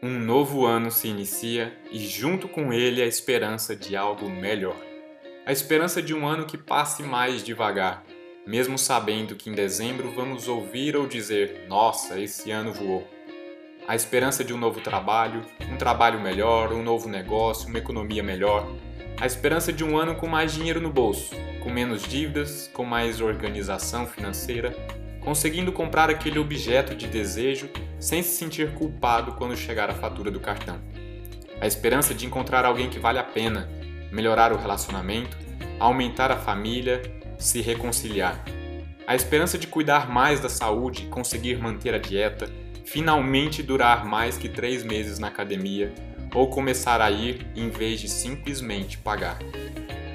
Um novo ano se inicia e, junto com ele, a esperança de algo melhor. A esperança de um ano que passe mais devagar, mesmo sabendo que em dezembro vamos ouvir ou dizer: Nossa, esse ano voou. A esperança de um novo trabalho, um trabalho melhor, um novo negócio, uma economia melhor. A esperança de um ano com mais dinheiro no bolso, com menos dívidas, com mais organização financeira, conseguindo comprar aquele objeto de desejo sem se sentir culpado quando chegar a fatura do cartão. A esperança de encontrar alguém que vale a pena, melhorar o relacionamento, aumentar a família, se reconciliar. A esperança de cuidar mais da saúde, conseguir manter a dieta, finalmente durar mais que três meses na academia ou começar a ir em vez de simplesmente pagar.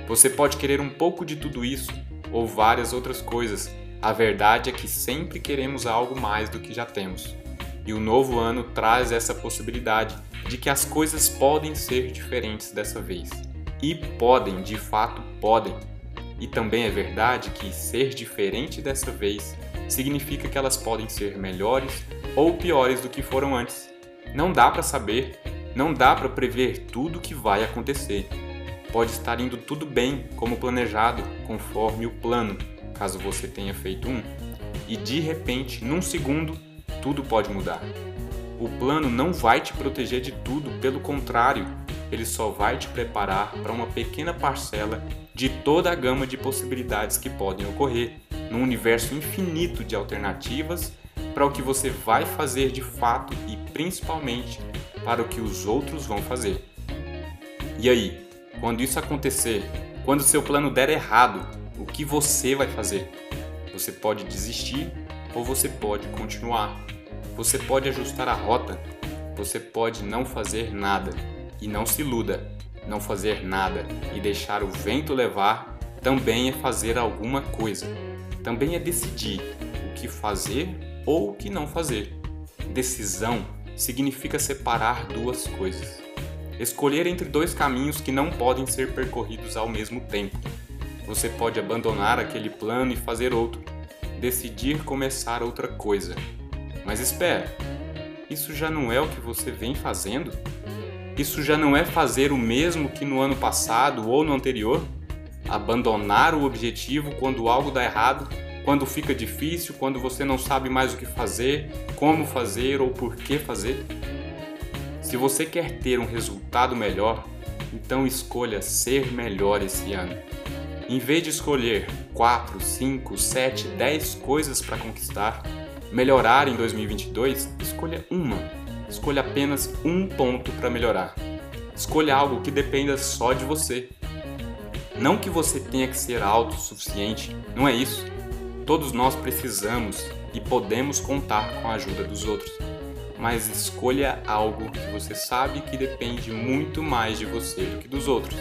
Você pode querer um pouco de tudo isso ou várias outras coisas a verdade é que sempre queremos algo mais do que já temos. E o novo ano traz essa possibilidade de que as coisas podem ser diferentes dessa vez. E podem, de fato podem. E também é verdade que ser diferente dessa vez significa que elas podem ser melhores ou piores do que foram antes. Não dá para saber, não dá para prever tudo o que vai acontecer. Pode estar indo tudo bem, como planejado, conforme o plano, caso você tenha feito um, e de repente, num segundo, tudo pode mudar. O plano não vai te proteger de tudo, pelo contrário, ele só vai te preparar para uma pequena parcela de toda a gama de possibilidades que podem ocorrer, num universo infinito de alternativas para o que você vai fazer de fato e principalmente para o que os outros vão fazer. E aí, quando isso acontecer, quando seu plano der errado, que você vai fazer. Você pode desistir ou você pode continuar. Você pode ajustar a rota. Você pode não fazer nada. E não se iluda. Não fazer nada e deixar o vento levar também é fazer alguma coisa. Também é decidir o que fazer ou o que não fazer. Decisão significa separar duas coisas. Escolher entre dois caminhos que não podem ser percorridos ao mesmo tempo. Você pode abandonar aquele plano e fazer outro, decidir começar outra coisa. Mas espera, isso já não é o que você vem fazendo? Isso já não é fazer o mesmo que no ano passado ou no anterior? Abandonar o objetivo quando algo dá errado, quando fica difícil, quando você não sabe mais o que fazer, como fazer ou por que fazer? Se você quer ter um resultado melhor, então escolha ser melhor esse ano. Em vez de escolher 4, 5, 7, 10 coisas para conquistar, melhorar em 2022, escolha uma. Escolha apenas um ponto para melhorar. Escolha algo que dependa só de você. Não que você tenha que ser autossuficiente, não é isso. Todos nós precisamos e podemos contar com a ajuda dos outros. Mas escolha algo que você sabe que depende muito mais de você do que dos outros.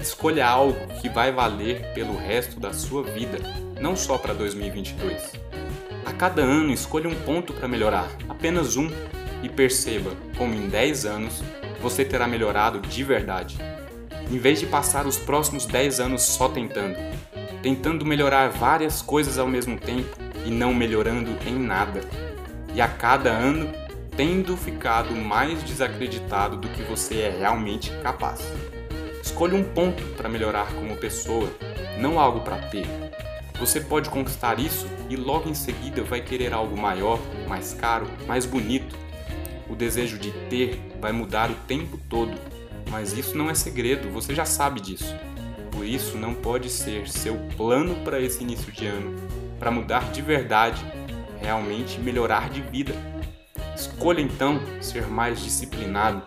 Escolha algo que vai valer pelo resto da sua vida, não só para 2022. A cada ano, escolha um ponto para melhorar, apenas um, e perceba como em 10 anos você terá melhorado de verdade. Em vez de passar os próximos 10 anos só tentando, tentando melhorar várias coisas ao mesmo tempo e não melhorando em nada, e a cada ano tendo ficado mais desacreditado do que você é realmente capaz. Escolha um ponto para melhorar como pessoa, não algo para ter. Você pode conquistar isso e logo em seguida vai querer algo maior, mais caro, mais bonito. O desejo de ter vai mudar o tempo todo, mas isso não é segredo, você já sabe disso. Por isso, não pode ser seu plano para esse início de ano, para mudar de verdade, realmente melhorar de vida. Escolha então ser mais disciplinado,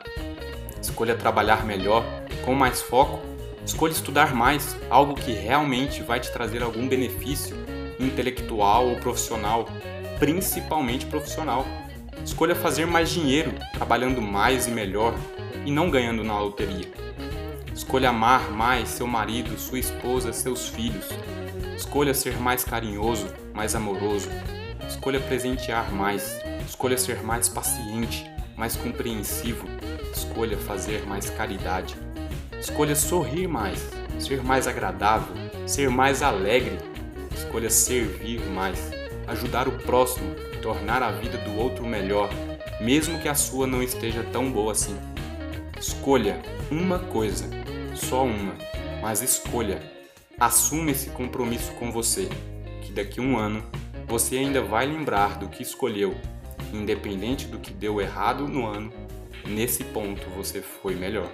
escolha trabalhar melhor com mais foco, escolha estudar mais, algo que realmente vai te trazer algum benefício intelectual ou profissional, principalmente profissional. Escolha fazer mais dinheiro, trabalhando mais e melhor e não ganhando na loteria. Escolha amar mais seu marido, sua esposa, seus filhos. Escolha ser mais carinhoso, mais amoroso. Escolha presentear mais. Escolha ser mais paciente, mais compreensivo. Escolha fazer mais caridade. Escolha sorrir mais, ser mais agradável, ser mais alegre. Escolha servir mais, ajudar o próximo, tornar a vida do outro melhor. mesmo que a sua não esteja tão boa assim. Escolha uma coisa, só uma, mas escolha. Assuma esse compromisso com você, que daqui a um ano você ainda vai lembrar do que escolheu, independente do que deu errado no ano, nesse ponto você foi melhor.